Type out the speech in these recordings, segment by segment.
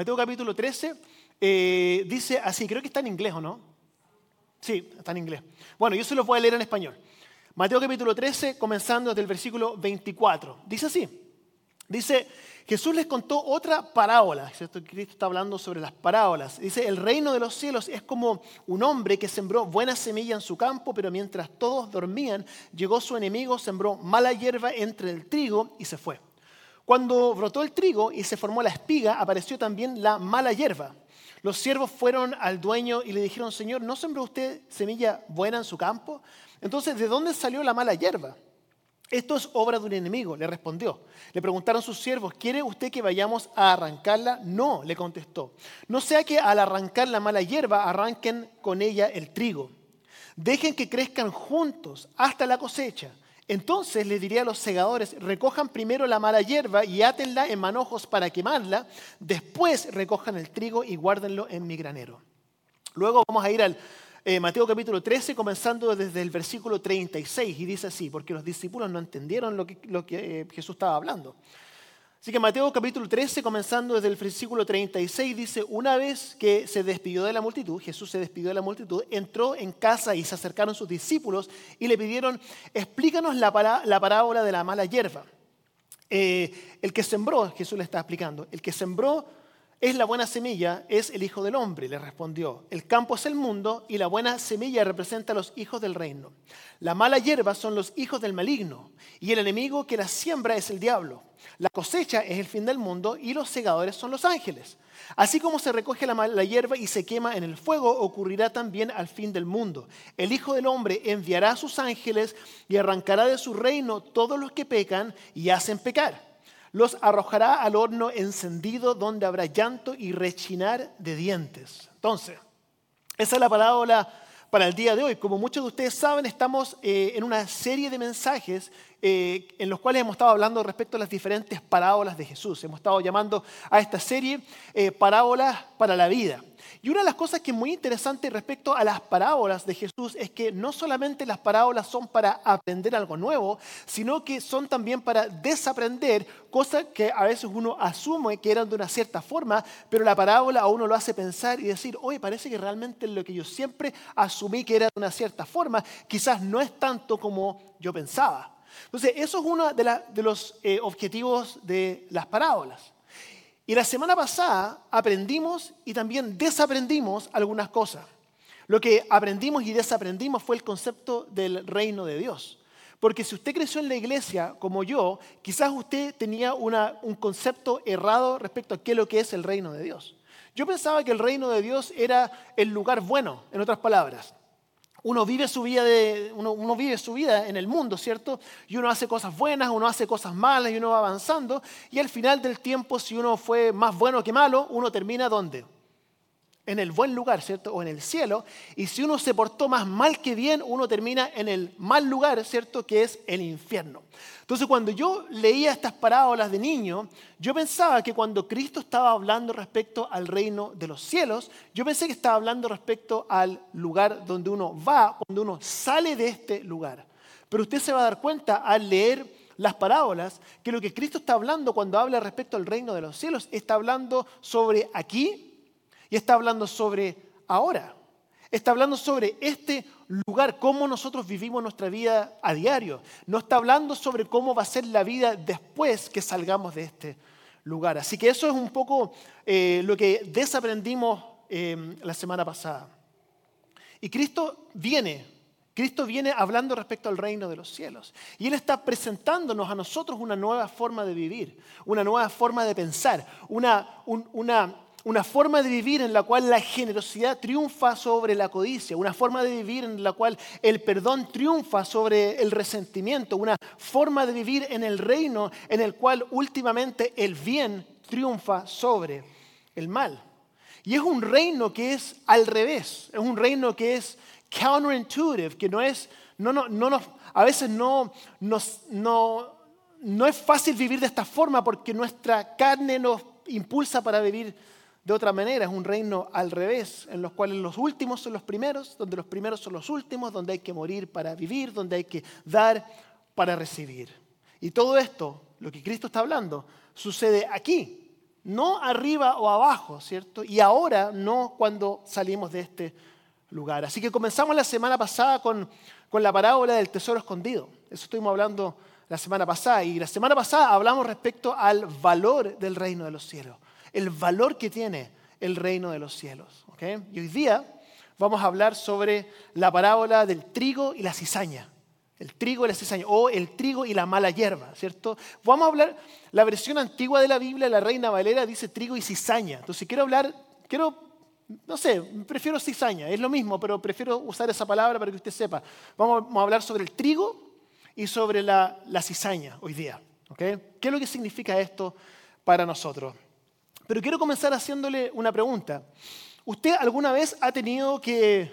13, Mateo capítulo 13, eh, dice así, creo que está en inglés o no. Sí, está en inglés. Bueno, yo se los voy a leer en español. Mateo capítulo 13, comenzando desde el versículo 24. Dice así. Dice, Jesús les contó otra parábola. ¿cierto? Cristo está hablando sobre las parábolas. Dice, el reino de los cielos es como un hombre que sembró buena semilla en su campo, pero mientras todos dormían, llegó su enemigo, sembró mala hierba entre el trigo y se fue. Cuando brotó el trigo y se formó la espiga, apareció también la mala hierba. Los siervos fueron al dueño y le dijeron, Señor, ¿no sembró usted semilla buena en su campo? Entonces, ¿de dónde salió la mala hierba? Esto es obra de un enemigo, le respondió. Le preguntaron sus siervos, ¿quiere usted que vayamos a arrancarla? No, le contestó. No sea que al arrancar la mala hierba arranquen con ella el trigo. Dejen que crezcan juntos hasta la cosecha. Entonces le diría a los segadores, recojan primero la mala hierba y átenla en manojos para quemarla, después recojan el trigo y guárdenlo en mi granero. Luego vamos a ir al eh, Mateo capítulo 13, comenzando desde el versículo 36, y dice así, porque los discípulos no entendieron lo que, lo que eh, Jesús estaba hablando. Así que Mateo capítulo 13, comenzando desde el versículo 36, dice, una vez que se despidió de la multitud, Jesús se despidió de la multitud, entró en casa y se acercaron sus discípulos y le pidieron, explícanos la, parábola de la mala hierba. Eh, el que sembró, Jesús le está explicando, el que sembró es la buena semilla, es el Hijo del Hombre, le respondió. El campo es el mundo y la buena semilla representa a los hijos del reino. La mala hierba son los hijos del maligno y el enemigo que la siembra es el diablo. La cosecha es el fin del mundo y los segadores son los ángeles. Así como se recoge la mala hierba y se quema en el fuego, ocurrirá también al fin del mundo. El Hijo del Hombre enviará a sus ángeles y arrancará de su reino todos los que pecan y hacen pecar los arrojará al horno encendido donde habrá llanto y rechinar de dientes. Entonces, esa es la parábola para el día de hoy. Como muchos de ustedes saben, estamos eh, en una serie de mensajes eh, en los cuales hemos estado hablando respecto a las diferentes parábolas de Jesús. Hemos estado llamando a esta serie eh, parábolas para la vida. Y una de las cosas que es muy interesante respecto a las parábolas de Jesús es que no solamente las parábolas son para aprender algo nuevo, sino que son también para desaprender cosas que a veces uno asume que eran de una cierta forma, pero la parábola a uno lo hace pensar y decir, oye, parece que realmente lo que yo siempre asumí que era de una cierta forma, quizás no es tanto como yo pensaba. Entonces, eso es uno de, los eh, objetivos de las parábolas. Y la semana pasada aprendimos y también desaprendimos algunas cosas. Lo que aprendimos y desaprendimos fue el concepto del reino de Dios. Porque si usted creció en la iglesia como yo, quizás usted tenía un concepto errado respecto a qué es lo que es el reino de Dios. Yo pensaba que el reino de Dios era el lugar bueno, en otras palabras. Uno vive, su vida en el mundo, ¿cierto? Y uno hace cosas buenas, uno hace cosas malas y uno va avanzando. Y al final del tiempo, si uno fue más bueno que malo, uno termina ¿dónde? En el buen lugar, ¿cierto? O en el cielo. Y si uno se portó más mal que bien, uno termina en el mal lugar, ¿cierto? Que es el infierno. Entonces, cuando yo leía estas parábolas de niño, yo pensaba que cuando Cristo estaba hablando respecto al reino de los cielos, yo pensé que estaba hablando respecto al lugar donde uno va, cuando uno sale de este lugar. Pero usted se va a dar cuenta al leer las parábolas que lo que Cristo está hablando cuando habla respecto al reino de los cielos, está hablando sobre aquí y está hablando sobre ahora. Está hablando sobre este lugar, cómo nosotros vivimos nuestra vida a diario. No está hablando sobre cómo va a ser la vida después que salgamos de este lugar. Así que eso es un poco eh, lo que desaprendimos eh, la semana pasada. Y Cristo viene, Cristo viene hablando respecto al reino de los cielos. Y Él está presentándonos a nosotros una nueva forma de vivir, una nueva forma de pensar, una, una una forma de vivir en la cual la generosidad triunfa sobre la codicia, una forma de vivir en la cual el perdón triunfa sobre el resentimiento, una forma de vivir en el reino en el cual últimamente el bien triunfa sobre el mal. Y es un reino que es al revés, es un reino que es counterintuitive, que no es, no, no, no a veces no, no, no es fácil vivir de esta forma porque nuestra carne nos impulsa para vivir de otra manera, es un reino al revés, en los cuales los últimos son los primeros, donde los primeros son los últimos, donde hay que morir para vivir, donde hay que dar para recibir. Y todo esto, lo que Cristo está hablando, sucede aquí, no arriba o abajo, ¿cierto? Y ahora no cuando salimos de este lugar. Así que comenzamos la semana pasada con, con la parábola del tesoro escondido. Eso estuvimos hablando la semana pasada. Y la semana pasada hablamos respecto al valor del reino de los cielos, el valor que tiene el reino de los cielos. Y hoy día vamos a hablar sobre la parábola del trigo y la cizaña. El trigo y la cizaña, o el trigo y la mala hierba, ¿cierto? Vamos a hablar, la versión antigua de la Biblia, la Reina Valera, dice trigo y cizaña. Entonces quiero hablar, quiero, no sé, prefiero cizaña, es lo mismo, pero prefiero usar esa palabra para que usted sepa. Vamos a hablar sobre el trigo y sobre la, cizaña hoy día. ¿Qué es lo que significa esto para nosotros? Pero quiero comenzar haciéndole una pregunta. ¿Usted alguna vez ha tenido que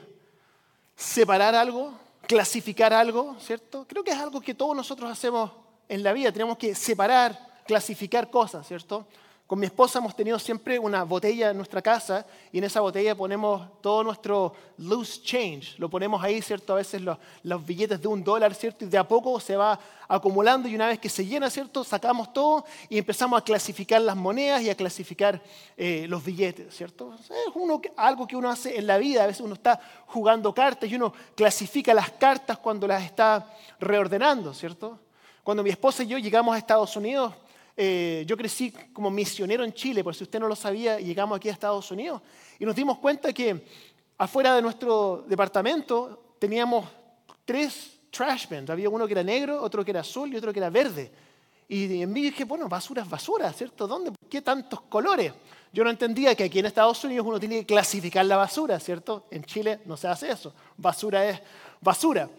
separar algo, clasificar algo, cierto? Creo que es algo que todos nosotros hacemos en la vida. Tenemos que separar, clasificar cosas, ¿cierto? Con mi esposa hemos tenido siempre una botella en nuestra casa y en esa botella ponemos todo nuestro loose change. Lo ponemos ahí, ¿cierto? A veces los, los, billetes de un dólar, ¿cierto? Y de a poco se va acumulando y una vez que se llena, ¿cierto? Sacamos todo y empezamos a clasificar las monedas y a clasificar eh, los billetes, ¿cierto? Es algo que uno hace en la vida. A veces uno está jugando cartas y uno clasifica las cartas cuando las está reordenando, ¿cierto? Cuando mi esposa y yo llegamos a Estados Unidos, eh, yo crecí como misionero en Chile, por si usted no lo sabía, llegamos aquí a Estados Unidos y nos dimos cuenta que afuera de nuestro departamento teníamos tres trash bins. Había uno que era negro, otro que era azul y otro que era verde. Y en mí dije, bueno, basura es basura, ¿cierto? ¿Dónde? ¿Por qué tantos colores? Yo no entendía que aquí en Estados Unidos uno tiene que clasificar la basura, ¿cierto? En Chile no se hace eso. Basura es basura.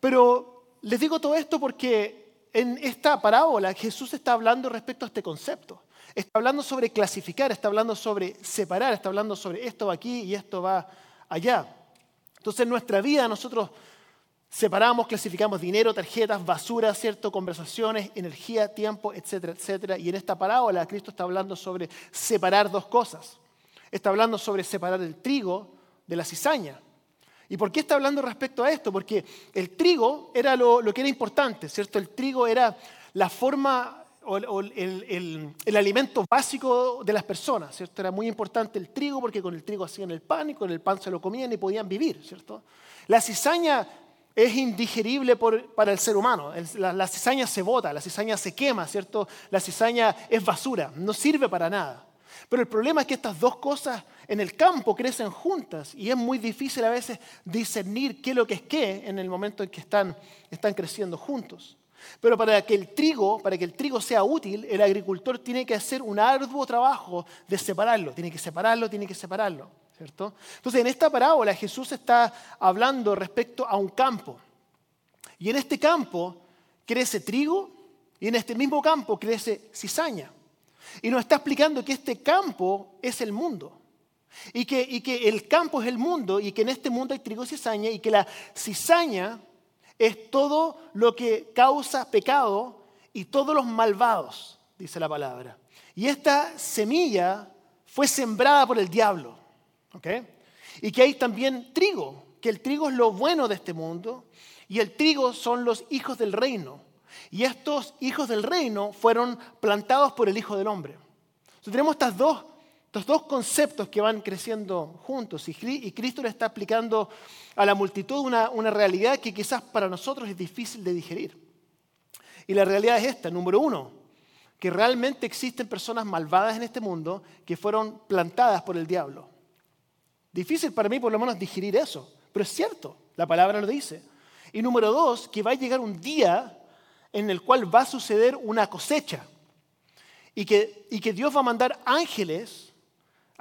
Pero les digo todo esto porque en esta parábola Jesús está hablando respecto a este concepto. Está hablando sobre clasificar, está hablando sobre separar, está hablando sobre esto va aquí y esto va allá. Entonces en nuestra vida nosotros separamos, clasificamos dinero, tarjetas, basura, ¿cierto? Conversaciones, energía, tiempo, etcétera, etcétera. Y en esta parábola Cristo está hablando sobre separar dos cosas. Está hablando sobre separar el trigo de la cizaña. ¿Y por qué está hablando respecto a esto? Porque el trigo era lo, que era importante, ¿cierto? El trigo era la forma o, el, alimento básico de las personas, ¿cierto? Era muy importante el trigo porque con el trigo hacían el pan y con el pan se lo comían y podían vivir, ¿cierto? La cizaña es indigerible para el ser humano. La, la cizaña se bota, la cizaña se quema, ¿cierto? La cizaña es basura, no sirve para nada. Pero el problema es que estas dos cosas en el campo crecen juntas y es muy difícil a veces discernir qué es lo que es qué en el momento en que están, están creciendo juntos. Pero para que el trigo, para que el trigo sea útil, el agricultor tiene que hacer un arduo trabajo de separarlo, tiene que separarlo, tiene que separarlo, ¿cierto? Entonces, en esta parábola Jesús está hablando respecto a un campo. Y en este campo crece trigo y en este mismo campo crece cizaña. Y nos está explicando que este campo es el mundo. Y que, y que, el campo es el mundo y que en este mundo hay trigo y cizaña y que la cizaña es todo lo que causa pecado y todos los malvados, dice la palabra. Y esta semilla fue sembrada por el diablo. Y que hay también trigo, que el trigo es lo bueno de este mundo y el trigo son los hijos del reino. Y estos hijos del reino fueron plantados por el Hijo del Hombre. Entonces tenemos estas dos, estos dos conceptos que van creciendo juntos y Cristo le está explicando a la multitud una, una realidad que quizás para nosotros es difícil de digerir. Y la realidad es esta, número uno, que realmente existen personas malvadas en este mundo que fueron plantadas por el diablo. Difícil para mí por lo menos digerir eso, pero es cierto, la palabra lo dice. Y número dos, que va a llegar un día en el cual va a suceder una cosecha y que, y que Dios va a mandar ángeles,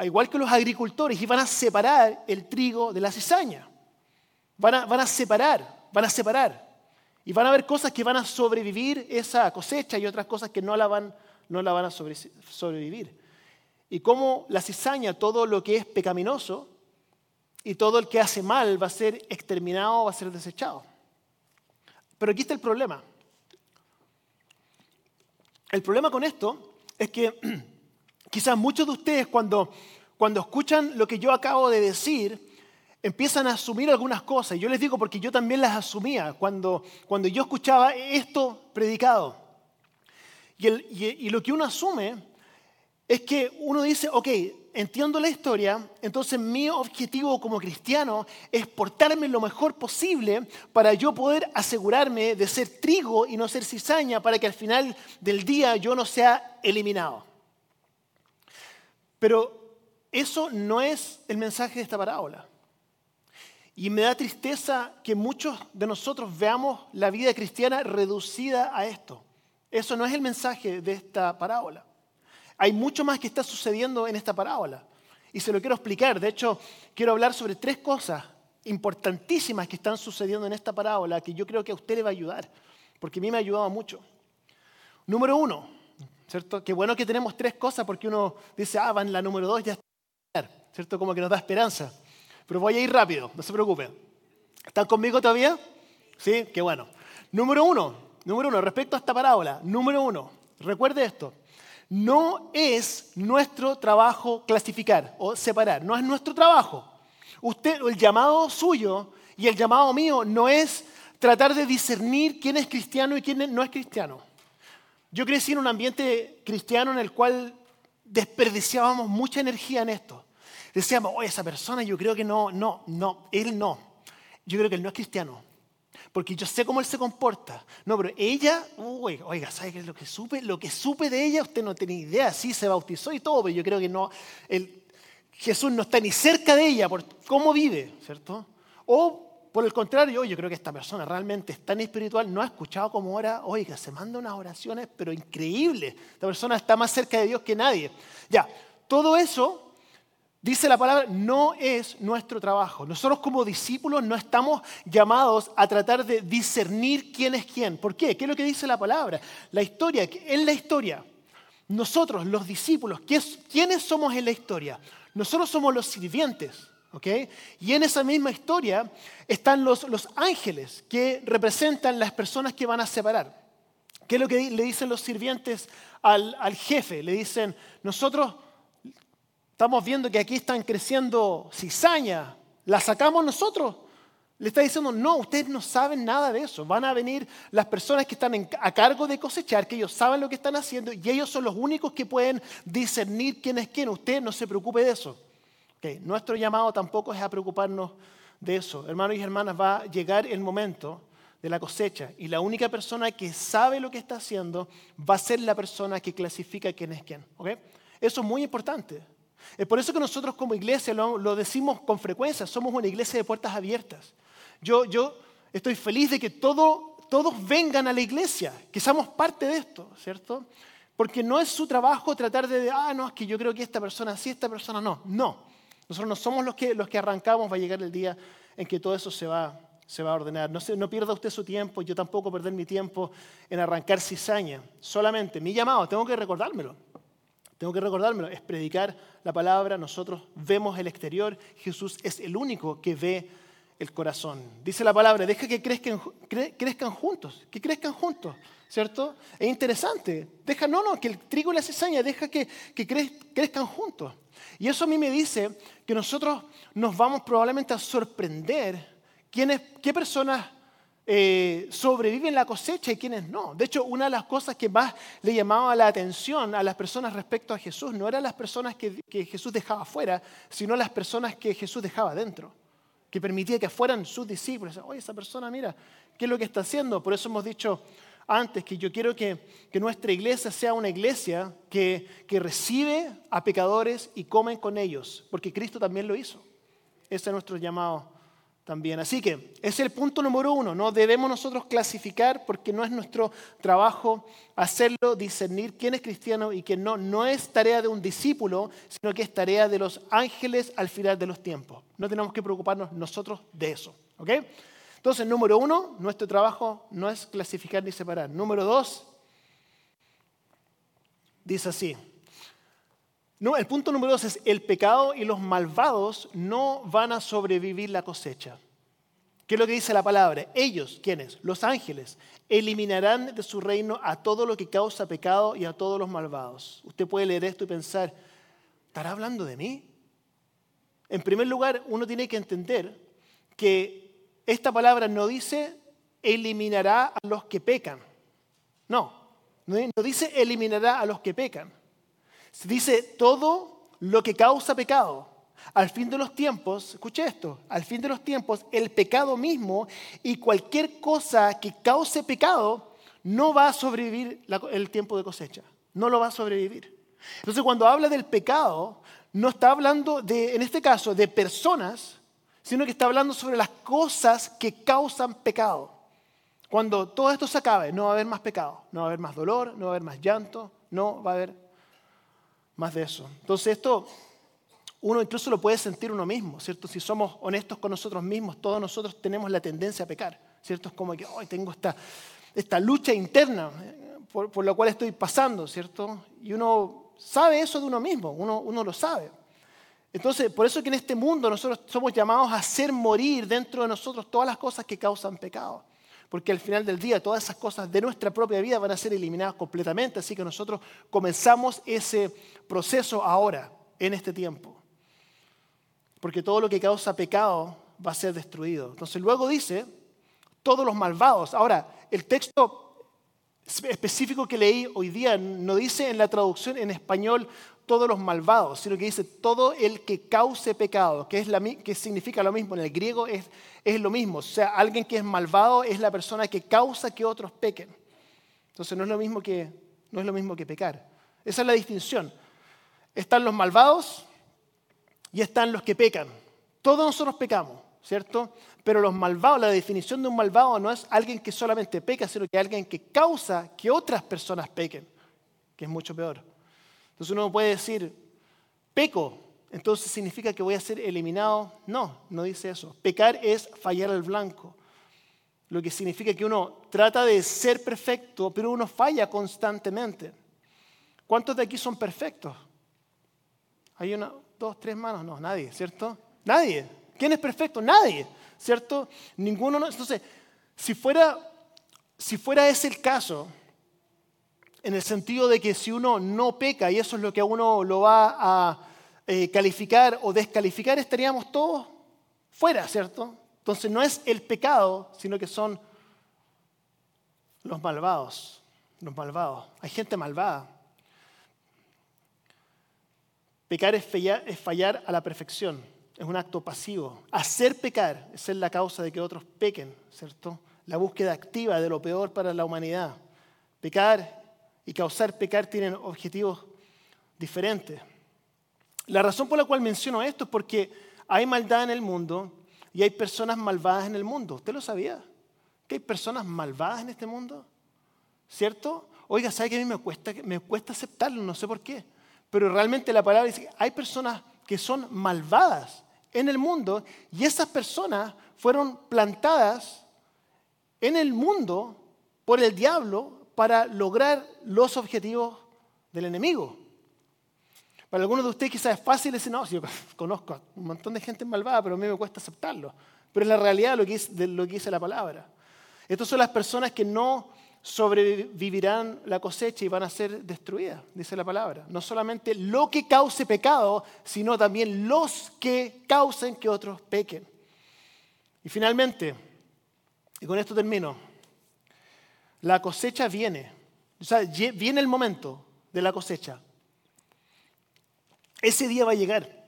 al igual que los agricultores, y van a separar el trigo de la cizaña. Van a, van a separar, van a separar. Y van a haber cosas que van a sobrevivir esa cosecha y otras cosas que no la van, no la van a sobrevivir. Y como la cizaña, todo lo que es pecaminoso y todo el que hace mal va a ser exterminado, va a ser desechado. Pero aquí está el problema. El problema con esto es que quizás muchos de ustedes cuando, cuando escuchan lo que yo acabo de decir, empiezan a asumir algunas cosas. Yo les digo porque yo también las asumía cuando, cuando yo escuchaba esto predicado. Y, y, lo que uno asume es que uno dice, ok, entiendo la historia, entonces mi objetivo como cristiano es portarme lo mejor posible para yo poder asegurarme de ser trigo y no ser cizaña para que al final del día yo no sea eliminado. Pero eso no es el mensaje de esta parábola. Y me da tristeza que muchos de nosotros veamos la vida cristiana reducida a esto. Eso no es el mensaje de esta parábola. Hay mucho más que está sucediendo en esta parábola. Y se lo quiero explicar. De hecho, quiero hablar sobre tres cosas importantísimas que están sucediendo en esta parábola que yo creo que a usted le va a ayudar. Porque a mí me ha ayudado mucho. Número uno, ¿cierto? Qué bueno que tenemos tres cosas porque uno dice, ah, va en la número dos, ya está. ¿Cierto? Como que nos da esperanza. Pero voy a ir rápido, no se preocupe. ¿Están conmigo todavía? Sí, qué bueno. Número uno, número uno, respecto a esta parábola. Número uno, recuerde esto. No es nuestro trabajo clasificar o separar, no es nuestro trabajo. Usted, el llamado suyo y el llamado mío no es tratar de discernir quién es cristiano y quién no es cristiano. Yo crecí en un ambiente cristiano en el cual desperdiciábamos mucha energía en esto. Decíamos, oye, esa persona yo creo que no, no, no, él no. Yo creo que él no es cristiano porque yo sé cómo él se comporta. No, pero ella, oiga, ¿sabe qué es lo que supe? Lo que supe de ella, usted no tiene idea, sí se bautizó y todo, pero yo creo que no, Jesús no está ni cerca de ella por cómo vive, ¿cierto? O por el contrario, yo creo que esta persona realmente es tan espiritual, no ha escuchado cómo ora, oiga, se manda unas oraciones, pero increíbles. Esta persona está más cerca de Dios que nadie. Ya, todo eso Dice la palabra, no es nuestro trabajo. Nosotros como discípulos no estamos llamados a tratar de discernir quién es quién. ¿Por qué? ¿Qué es lo que dice la palabra? La historia, en la historia, nosotros los discípulos, ¿quiénes somos en la historia? Nosotros somos los sirvientes. Y en esa misma historia están los, los ángeles que representan las personas que van a separar. ¿Qué es lo que le dicen los sirvientes al, al jefe? Le dicen, nosotros Estamos viendo que aquí están creciendo cizaña. ¿La sacamos nosotros? Le está diciendo, no, ustedes no saben nada de eso. Van a venir las personas que están a cargo de cosechar, que ellos saben lo que están haciendo y ellos son los únicos que pueden discernir quién es quién. Usted no se preocupe de eso. Nuestro llamado tampoco es a preocuparnos de eso. Hermanos y hermanas, va a llegar el momento de la cosecha y la única persona que sabe lo que está haciendo va a ser la persona que clasifica quién es quién. Eso es muy importante. Es por eso que nosotros como iglesia lo, decimos con frecuencia, somos una iglesia de puertas abiertas. Yo, yo estoy feliz de que todo, todos vengan a la iglesia, que seamos parte de esto, ¿cierto? Porque no es su trabajo tratar de, ah, no, es que yo creo que esta persona sí, esta persona no. No, nosotros no somos los que, los que arrancamos, va a llegar el día en que todo eso se va, se va a ordenar. No, no pierda usted su tiempo, yo tampoco perder mi tiempo en arrancar cizaña. Solamente mi llamado, tengo que recordármelo. Tengo que recordármelo, es predicar la palabra, nosotros vemos el exterior, Jesús es el único que ve el corazón. Dice la palabra, deja que crezcan, crezcan juntos, que crezcan juntos, ¿cierto? Es interesante, deja, no, no, que el trigo y la cizaña, deja que, que crezcan juntos. Y eso a mí me dice que nosotros nos vamos probablemente a sorprender quiénes, qué personas eh, sobreviven la cosecha y quienes no. De hecho, una de las cosas que más le llamaba la atención a las personas respecto a Jesús no eran las personas que, Jesús dejaba fuera, sino las personas que Jesús dejaba dentro, que permitía que fueran sus discípulos. Oye, esa persona, mira, ¿qué es lo que está haciendo? Por eso hemos dicho antes que yo quiero que, nuestra iglesia sea una iglesia que, que recibe a pecadores y comen con ellos, porque Cristo también lo hizo. Ese es nuestro llamado también. Así que es el punto número uno. No debemos nosotros clasificar porque no es nuestro trabajo hacerlo, discernir quién es cristiano y quién no. No es tarea de un discípulo, sino que es tarea de los ángeles al final de los tiempos. No tenemos que preocuparnos nosotros de eso. ¿ok? Entonces, número uno, nuestro trabajo no es clasificar ni separar. Número dos, dice así. No, el punto número dos es, el pecado y los malvados no van a sobrevivir la cosecha. ¿Qué es lo que dice la palabra? Ellos, ¿quiénes? Los ángeles, eliminarán de su reino a todo lo que causa pecado y a todos los malvados. Usted puede leer esto y pensar, ¿estará hablando de mí? En primer lugar, uno tiene que entender que esta palabra no dice eliminará a los que pecan. No, no dice eliminará a los que pecan Dice, todo lo que causa pecado. Al fin de los tiempos, escuche esto, al fin de los tiempos, el pecado mismo y cualquier cosa que cause pecado no va a sobrevivir el tiempo de cosecha. No lo va a sobrevivir. Entonces, cuando habla del pecado, no está hablando de, en este caso, de personas, sino que está hablando sobre las cosas que causan pecado. Cuando todo esto se acabe, no va a haber más pecado, no va a haber más dolor, no va a haber más llanto, no va a haber más de eso. Entonces esto uno incluso lo puede sentir uno mismo, ¿cierto? Si somos honestos con nosotros mismos, todos nosotros tenemos la tendencia a pecar, ¿cierto? Es como que hoy tengo esta, esta lucha interna eh, por, por, la cual estoy pasando, ¿cierto? Y uno sabe eso de uno mismo, uno, uno lo sabe. Entonces, por eso que en este mundo nosotros somos llamados a hacer morir dentro de nosotros todas las cosas que causan pecado. Porque al final del día todas esas cosas de nuestra propia vida van a ser eliminadas completamente. Así que nosotros comenzamos ese proceso ahora, en este tiempo porque todo lo que causa pecado va a ser destruido. Entonces luego dice, todos los malvados. Ahora, el texto específico que leí hoy día no dice en la traducción en español todos los malvados, sino que dice todo el que cause pecado, que, es la, que significa lo mismo. En el griego es, es lo mismo. O sea, alguien que es malvado es la persona que causa que otros pequen. Entonces no es lo mismo que, no es lo mismo que pecar. Esa es la distinción. Están los malvados y están los que pecan. Todos nosotros pecamos, ¿cierto? Pero los malvados, la definición de un malvado no es alguien que solamente peca, sino que alguien que causa que otras personas pequen, que es mucho peor. Entonces uno puede decir, peco, entonces significa que voy a ser eliminado. No, no dice eso. Pecar es fallar al blanco. Lo que significa que uno trata de ser perfecto, pero uno falla constantemente. ¿Cuántos de aquí son perfectos? Hay una, dos, tres manos? No, nadie, ¿cierto? Nadie. ¿Quién es perfecto? Nadie, ¿cierto? Ninguno. No. Entonces, si fuera, si fuera ese el caso, en el sentido de que si uno no peca y eso es lo que a uno lo va a eh, calificar o descalificar, estaríamos todos fuera, ¿cierto? Entonces no es el pecado, sino que son los malvados, los malvados. Hay gente malvada. Pecar es fallar, a la perfección, es un acto pasivo. Hacer pecar es ser la causa de que otros pequen, ¿cierto? La búsqueda activa de lo peor para la humanidad. Pecar y causar pecar tienen objetivos diferentes. La razón por la cual menciono esto es porque hay maldad en el mundo y hay personas malvadas en el mundo. ¿Usted lo sabía? ¿Que hay personas malvadas en este mundo? ¿Cierto? Oiga, ¿sabe que a mí me cuesta, me cuesta aceptarlo? No sé por qué. Pero realmente la palabra dice que hay personas que son malvadas en el mundo y esas personas fueron plantadas en el mundo por el diablo para lograr los objetivos del enemigo. Para algunos de ustedes quizás es fácil decir, no, yo conozco a un montón de gente malvada, pero a mí me cuesta aceptarlo. Pero es la realidad de lo que dice la palabra. Estas son las personas que no sobrevivirán la cosecha y van a ser destruidas, dice la palabra. No solamente lo que cause pecado, sino también los que causen que otros pequen. Y finalmente, y con esto termino, la cosecha viene, o sea, viene el momento de la cosecha. Ese día va a llegar,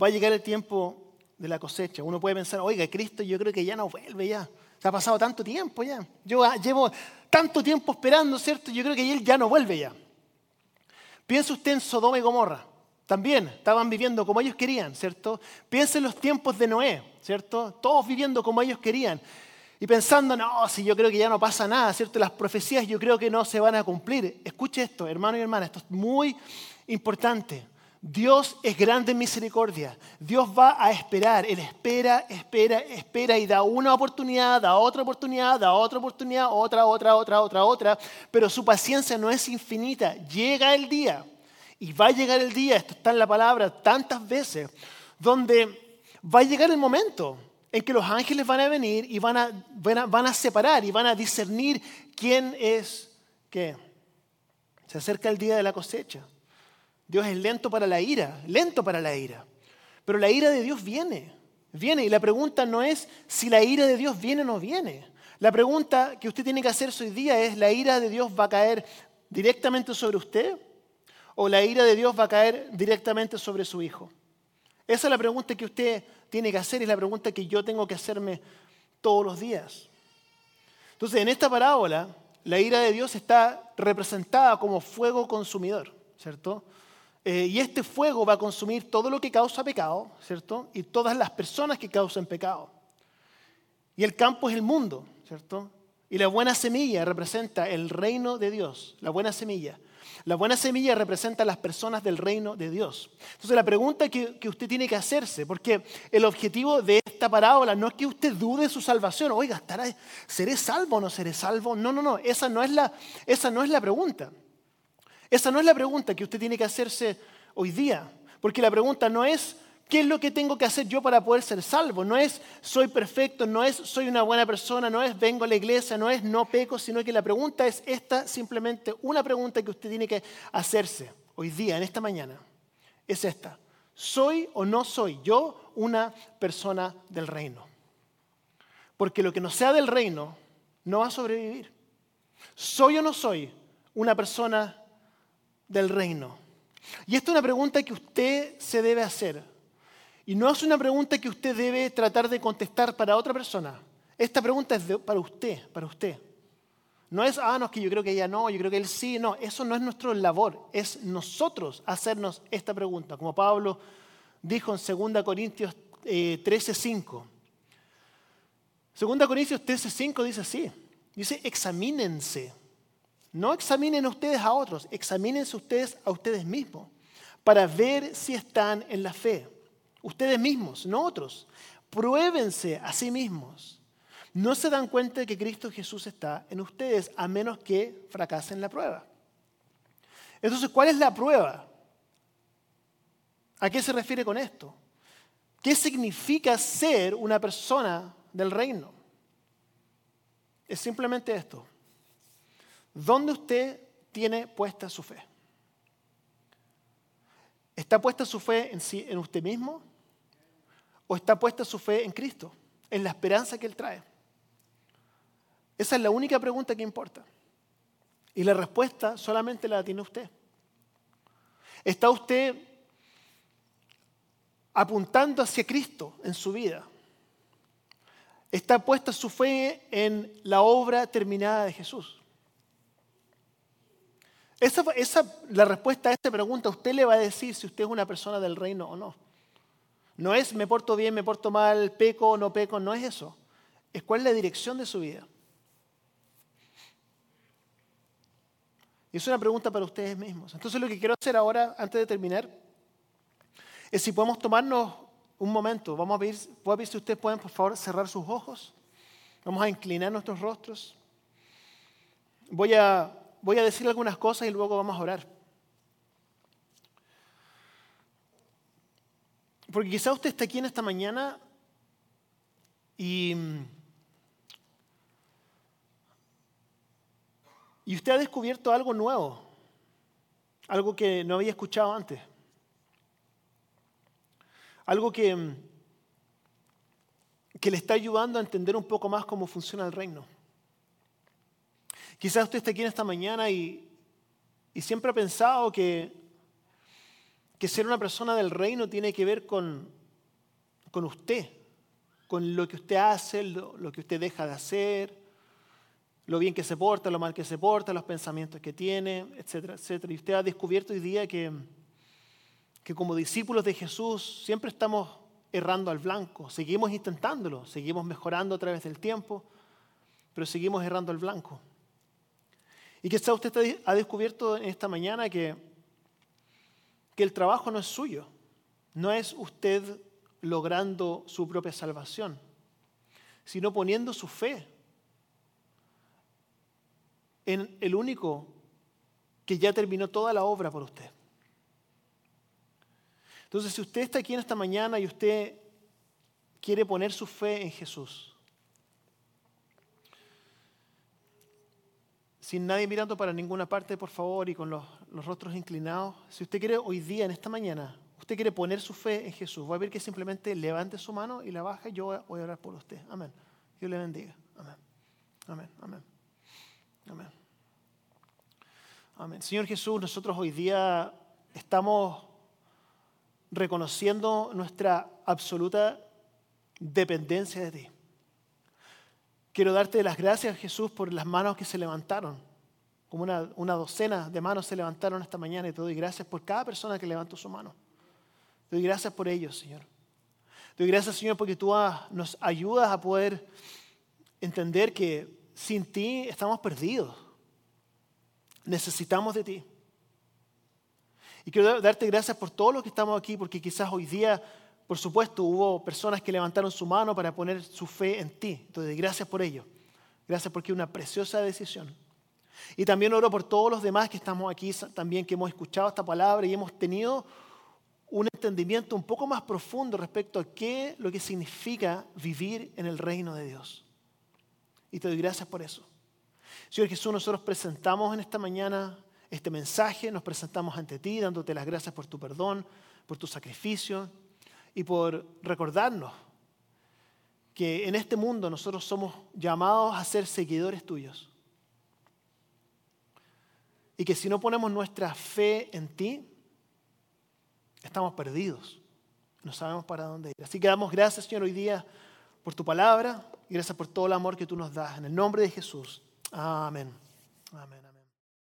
va a llegar el tiempo de la cosecha. Uno puede pensar, oiga, Cristo yo creo que ya no vuelve ya ha pasado tanto tiempo ya. Yo ah, llevo tanto tiempo esperando, ¿cierto? Yo creo que él ya no vuelve ya. Piensa usted en Sodoma y Gomorra. También estaban viviendo como ellos querían, ¿cierto? Piensa en los tiempos de Noé, ¿cierto? Todos viviendo como ellos querían. Y pensando, no, si yo creo que ya no pasa nada, ¿cierto? Las profecías yo creo que no se van a cumplir. Escuche esto, hermano y hermana, esto es muy importante. Dios es grande en misericordia. Dios va a esperar. Él espera, espera, espera y da una oportunidad, da otra oportunidad, da otra oportunidad, otra, otra, otra, otra, otra. Pero su paciencia no es infinita. Llega el día. Y va a llegar el día, esto está en la palabra tantas veces, donde va a llegar el momento en que los ángeles van a venir y van a, van a, separar y van a discernir quién es qué. Se acerca el día de la cosecha. Dios es lento para la ira, lento para la ira. Pero la ira de Dios viene, viene. Y la pregunta no es si la ira de Dios viene o no viene. La pregunta que usted tiene que hacer hoy día es, ¿la ira de Dios va a caer directamente sobre usted? ¿O la ira de Dios va a caer directamente sobre su Hijo? Esa es la pregunta que usted tiene que hacer y es la pregunta que yo tengo que hacerme todos los días. Entonces, en esta parábola, la ira de Dios está representada como fuego consumidor, ¿cierto? Eh, y este fuego va a consumir todo lo que causa pecado, ¿cierto? Y todas las personas que causan pecado. Y el campo es el mundo, ¿cierto? Y la buena semilla representa el reino de Dios, la buena semilla. La buena semilla representa a las personas del reino de Dios. Entonces la pregunta que, usted tiene que hacerse, porque el objetivo de esta parábola no es que usted dude su salvación, oiga, ¿seré salvo o no seré salvo? No, no, no, esa no es la, esa no es la pregunta. Esa no es la pregunta que usted tiene que hacerse hoy día, porque la pregunta no es ¿Qué es lo que tengo que hacer yo para poder ser salvo? No es soy perfecto, no es soy una buena persona, no es vengo a la iglesia, no es no peco, sino que la pregunta es esta, simplemente una pregunta que usted tiene que hacerse hoy día, en esta mañana. Es esta. ¿Soy o no soy yo una persona del reino? Porque lo que no sea del reino no va a sobrevivir. ¿Soy o no soy una persona del reino? Y esta es una pregunta que usted se debe hacer y no es una pregunta que usted debe tratar de contestar para otra persona. Esta pregunta es para usted, para usted. No es, ah, no, es que yo creo que ella no, yo creo que él sí. No, eso no es nuestra labor. Es nosotros hacernos esta pregunta. Como Pablo dijo en 2 Corintios 13:5. Eh, 2 Corintios 13:5 dice así. Dice, examínense. No examinen ustedes a otros, examínense ustedes a ustedes mismos para ver si están en la fe. Ustedes mismos, no otros. Pruébense a sí mismos. No se dan cuenta de que Cristo Jesús está en ustedes a menos que fracasen la prueba. Entonces, ¿cuál es la prueba? ¿A qué se refiere con esto? ¿Qué significa ser una persona del reino? Es simplemente esto. ¿Dónde usted tiene puesta su fe? ¿Está puesta su fe en, sí, en usted mismo? ¿O está puesta su fe en Cristo, en la esperanza que Él trae? Esa es la única pregunta que importa. Y la respuesta solamente la tiene usted. ¿Está usted apuntando hacia Cristo en su vida? ¿Está puesta su fe en la obra terminada de Jesús? Esa, la respuesta a esta pregunta usted le va a decir si usted es una persona del reino o no. No es me porto bien, me porto mal, peco o no peco, no es eso. Es cuál es la dirección de su vida. Y es una pregunta para ustedes mismos. Entonces lo que quiero hacer ahora, antes de terminar, es si podemos tomarnos un momento. Vamos a ver, a ver si ustedes pueden, por favor, cerrar sus ojos. Vamos a inclinar nuestros rostros. Voy a, voy a decir algunas cosas y luego vamos a orar. Porque quizá usted está aquí en esta mañana y, y usted ha descubierto algo nuevo, algo que no había escuchado antes, algo que, que le está ayudando a entender un poco más cómo funciona el reino. Quizás usted está aquí en esta mañana y, y siempre ha pensado que que ser una persona del reino tiene que ver con, con usted, con lo que usted hace, lo, que usted deja de hacer, lo bien que se porta, lo mal que se porta, los pensamientos que tiene, etcétera, etcétera. Y usted ha descubierto hoy día que, que como discípulos de Jesús siempre estamos errando al blanco, seguimos intentándolo, seguimos mejorando a través del tiempo, pero seguimos errando al blanco. Y quizá usted ha descubierto en esta mañana que que el trabajo no es suyo, no es usted logrando su propia salvación, sino poniendo su fe en el único que ya terminó toda la obra por usted. Entonces, si usted está aquí en esta mañana y usted quiere poner su fe en Jesús, sin nadie mirando para ninguna parte, por favor, y con los, rostros inclinados, si usted quiere hoy día, en esta mañana, usted quiere poner su fe en Jesús, voy a ver que simplemente levante su mano y la baja y yo voy a orar por usted. Amén. Dios le bendiga. Amén. Amén. Amén. Amén. Amén. Señor Jesús, nosotros hoy día estamos reconociendo nuestra absoluta dependencia de ti. Quiero darte las gracias, Jesús, por las manos que se levantaron. Como una, docena de manos se levantaron esta mañana y te doy gracias por cada persona que levantó su mano. Te doy gracias por ellos, Señor. Te doy gracias, Señor, porque tú nos ayudas a poder entender que sin ti estamos perdidos. Necesitamos de ti. Y quiero darte gracias por todos los que estamos aquí, porque quizás hoy día, por supuesto, hubo personas que levantaron su mano para poner su fe en ti. Entonces, gracias por ello. Gracias porque es una preciosa decisión. Y también oro por todos los demás que estamos aquí, también que hemos escuchado esta palabra y hemos tenido un entendimiento un poco más profundo respecto a qué lo que significa vivir en el reino de Dios. Y te doy gracias por eso. Señor Jesús, nosotros presentamos en esta mañana este mensaje, nos presentamos ante ti dándote las gracias por tu perdón, por tu sacrificio y por recordarnos que en este mundo nosotros somos llamados a ser seguidores tuyos. Y que si no ponemos nuestra fe en ti, estamos perdidos. No sabemos para dónde ir. Así que damos gracias, Señor, hoy día por tu palabra y gracias por todo el amor que tú nos das. En el nombre de Jesús. Amén. Amén. amén.